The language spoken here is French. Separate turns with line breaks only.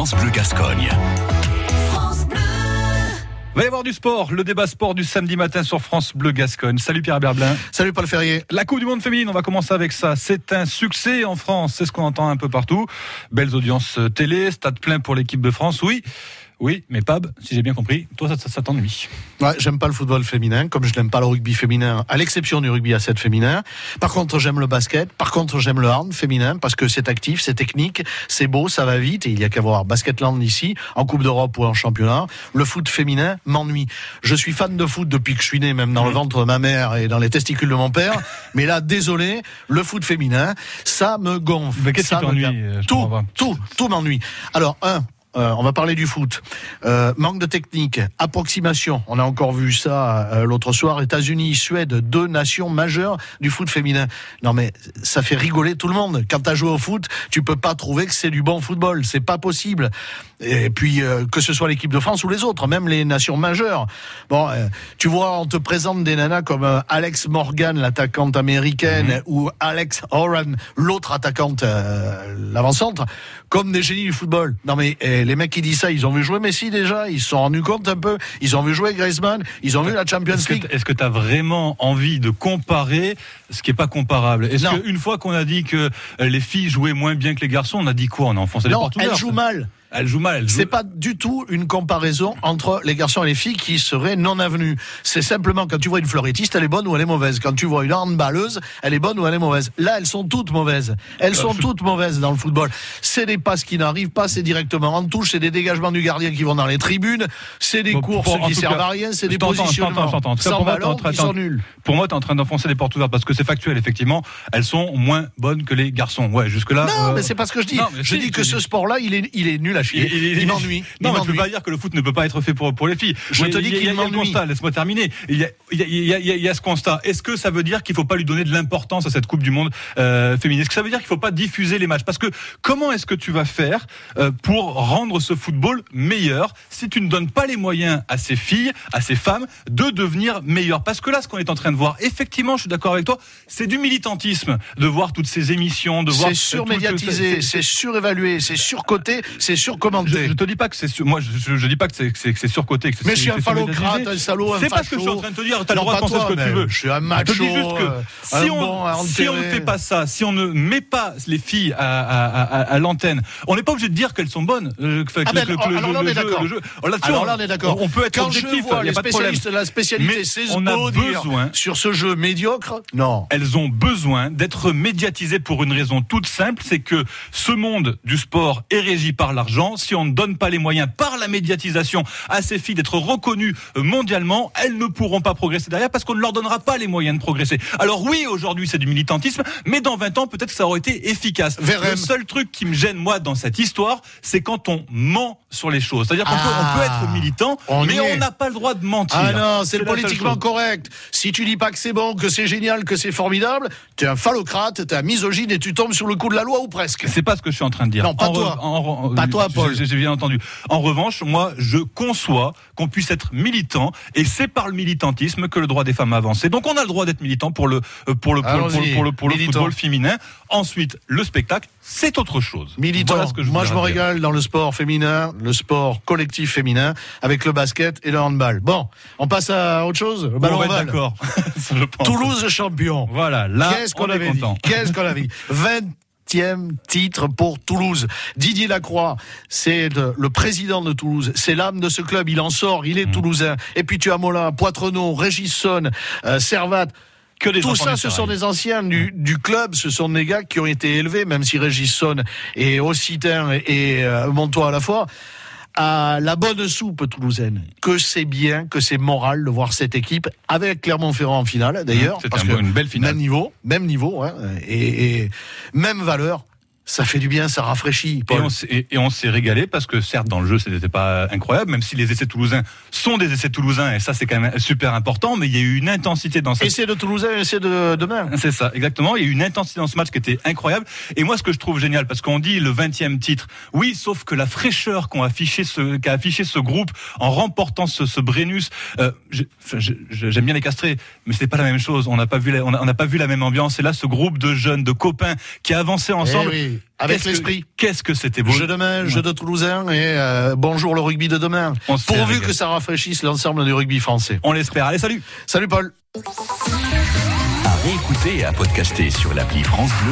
France Bleu Gascogne.
Va y avoir du sport, le débat sport du samedi matin sur France Bleu Gascogne. Salut Pierre Berblin.
Salut Paul Ferrier.
La Coupe du Monde féminine, on va commencer avec ça. C'est un succès en France, c'est ce qu'on entend un peu partout. Belles audiences télé, stade plein pour l'équipe de France, oui. Oui, mais Pab, si j'ai bien compris, toi, ça, ça, t'ennuie.
Ouais, j'aime pas le football féminin, comme je n'aime pas le rugby féminin, à l'exception du rugby à 7 féminin. Par contre, j'aime le basket. Par contre, j'aime le hand féminin parce que c'est actif, c'est technique, c'est beau, ça va vite et il y a qu'à voir Basketland ici, en Coupe d'Europe ou en championnat. Le foot féminin m'ennuie. Je suis fan de foot depuis que je suis né, même dans le mmh. ventre de ma mère et dans les testicules de mon père. mais là, désolé, le foot féminin, ça me gonfle.
Mais qu'est-ce qui t'ennuie
Tout, tout, tout m'ennuie. Alors, un, euh, on va parler du foot. Euh, manque de technique, approximation. On a encore vu ça euh, l'autre soir. États-Unis, Suède, deux nations majeures du foot féminin. Non mais ça fait rigoler tout le monde. Quand tu as joué au foot, tu peux pas trouver que c'est du bon football. C'est pas possible. Et puis que ce soit l'équipe de France ou les autres, même les nations majeures. Bon, tu vois, on te présente des nanas comme Alex Morgan, l'attaquante américaine, mhm. ou Alex Horan, l'autre attaquante, l'avant-centre, comme des génies du football. Non mais les mecs qui disent ça, ils ont vu jouer Messi déjà, ils se sont rendus compte un peu, ils ont vu jouer Griezmann, ils ont vu la Champions League.
Est-ce que tu as vraiment envie de comparer ce qui est pas comparable? Est-ce qu'une fois qu'on a dit que les filles jouaient moins bien que les garçons, on a dit quoi? On a enfoncé les
ouvertes. elles jouent mal.
Elle joue mal.
C'est pas du tout une comparaison entre les garçons et les filles qui seraient non avenues. C'est simplement quand tu vois une fleurettiste, elle est bonne ou elle est mauvaise. Quand tu vois une handballeuse, elle est bonne ou elle est mauvaise. Là, elles sont toutes mauvaises. Elles sont toutes mauvaises dans le football. C'est des passes qui n'arrivent pas, c'est directement en touche, c'est des dégagements du gardien qui vont dans les tribunes, c'est des courses qui servent à rien, c'est des positionnements sans ballon qui sont nuls.
Pour moi, tu es en train d'enfoncer des portes ouvertes parce que c'est factuel, effectivement. Elles sont moins bonnes que les garçons. Ouais, jusque-là.
Non, euh, mais c'est pas ce que je dis. je dis que ce sport-là, il est, il est nul à chier. Il, m'ennuie.
Non, mais tu peux pas dire que le foot ne peut pas être fait pour, pour les filles.
Je te dis qu'il m'ennuie.
Laisse-moi terminer. Il y, a, il, y a, il y a ce constat. Est-ce que ça veut dire qu'il faut pas lui donner de l'importance à cette Coupe du Monde euh, féminine? Est-ce que ça veut dire qu'il faut pas diffuser les matchs? Parce que comment est-ce que tu vas faire euh, pour rendre ce football meilleur si tu ne donnes pas les moyens à ces filles, à ces femmes, de devenir meilleures? Parce que là, ce qu'on est en train de voir, effectivement, je suis d'accord avec toi, c'est du militantisme de voir toutes ces émissions, de voir.
C'est surmédiatisé, c'est surévalué, c'est surcoté, c'est
Je, je te dis pas que c'est moi je, je, dis pas que c'est surcoté, que
Mais je suis un phallocrate, un salaud,
C'est pas ce que je suis en train de te dire. T'as le droit de penser ce que tu veux.
Je suis un macho. Je te dis juste que euh,
si on si on ne fait pas ça, si on ne met pas les filles à, l'antenne, on n'est pas obligé de dire qu'elles sont bonnes.
Alors là on est d'accord. Alors là on est d'accord.
On peut être objectif.
Je vois les spécialistes, la spécialité, c'est on a besoin sur ce jeu médiocre. Non.
Elles ont besoin d'être médiatisées pour une raison toute simple, c'est que ce monde du sport est régi par l'argent. Si on ne donne pas les moyens par la médiatisation à ces filles d'être reconnues mondialement, elles ne pourront pas progresser derrière parce qu'on ne leur donnera pas les moyens de progresser. Alors oui, aujourd'hui c'est du militantisme, mais dans 20 ans peut-être que ça aurait été efficace. Le seul truc qui me gêne moi dans cette histoire, c'est quand on ment sur les choses. C'est-à-dire qu'on peut, on peut, être ah, militant, mais on n'a pas le droit de mentir.
Ah non, c'est politiquement correct. Si tu dis pas que c'est bon, que c'est génial, que c'est formidable, tu es un phallocrate, tu es un misogyne et tu tombes sur le coup de la loi ou presque.
C'est pas ce que je suis en train de dire.
Non, pas toi. pas toi, Paul.
J'ai bien entendu. En revanche, moi, je conçois qu'on puisse être militant, et c'est par le militantisme que le droit des femmes avance. Et donc, on a le droit d'être militant pour le euh, pour le pour, pour le, pour le football féminin. Ensuite, le spectacle, c'est autre chose.
Militant. moi, je me régale dans le sport féminin, le sport collectif féminin, avec le basket et le handball. Bon, on passe à autre chose?
Le ballon D'accord.
Toulouse champion.
Voilà. Là,
qu'est-ce qu'on avait dit? Qu'est-ce qu'on avait dit? 20 titre pour Toulouse. Didier Lacroix, c'est le président de Toulouse, c'est l'âme de ce club, il en sort, il est mmh. toulousain. Et puis tu as Molin, Poitrenaud, Régisson, euh, Servat. Que Tout ça, ce sont des anciens du, du, club, ce sont des gars qui ont été élevés, même si Régisson et, et euh, Montois à la fois à la bonne soupe toulousaine. Que c'est bien, que c'est moral de voir cette équipe avec Clermont-Ferrand en finale, d'ailleurs.
C'est parce une belle finale.
Même niveau, même niveau, hein, et, et même valeur ça fait du bien, ça rafraîchit.
Et on, s'est régalé parce que certes dans le jeu ce n'était pas incroyable, même si les essais toulousains sont des essais toulousains et ça c'est quand même super important, mais il y a eu une intensité dans ce
essai de Toulousain, essai de demain.
C'est ça, exactement. Il y a eu une intensité dans ce match qui était incroyable. Et moi ce que je trouve génial, parce qu'on dit le 20e titre, oui, sauf que la fraîcheur qu'ont affiché ce qu'a affiché ce groupe en remportant ce, ce Brennus, euh, j'aime bien les castrer, mais c'était pas la même chose. On n'a pas vu la, on n'a pas vu la même ambiance. Et là, ce groupe de jeunes, de copains qui avançaient ensemble.
Eh avec
qu'est-ce que-
l'esprit.
Qu'est-ce que c'était beau.
Jeu de main, jeu de Toulousain et euh, bonjour le rugby de demain. Pourvu que ça rafraîchisse l'ensemble du rugby français.
On l'espère. Allez, salut
Salut Paul.
À réécouter et à podcaster sur l'appli France Bleu.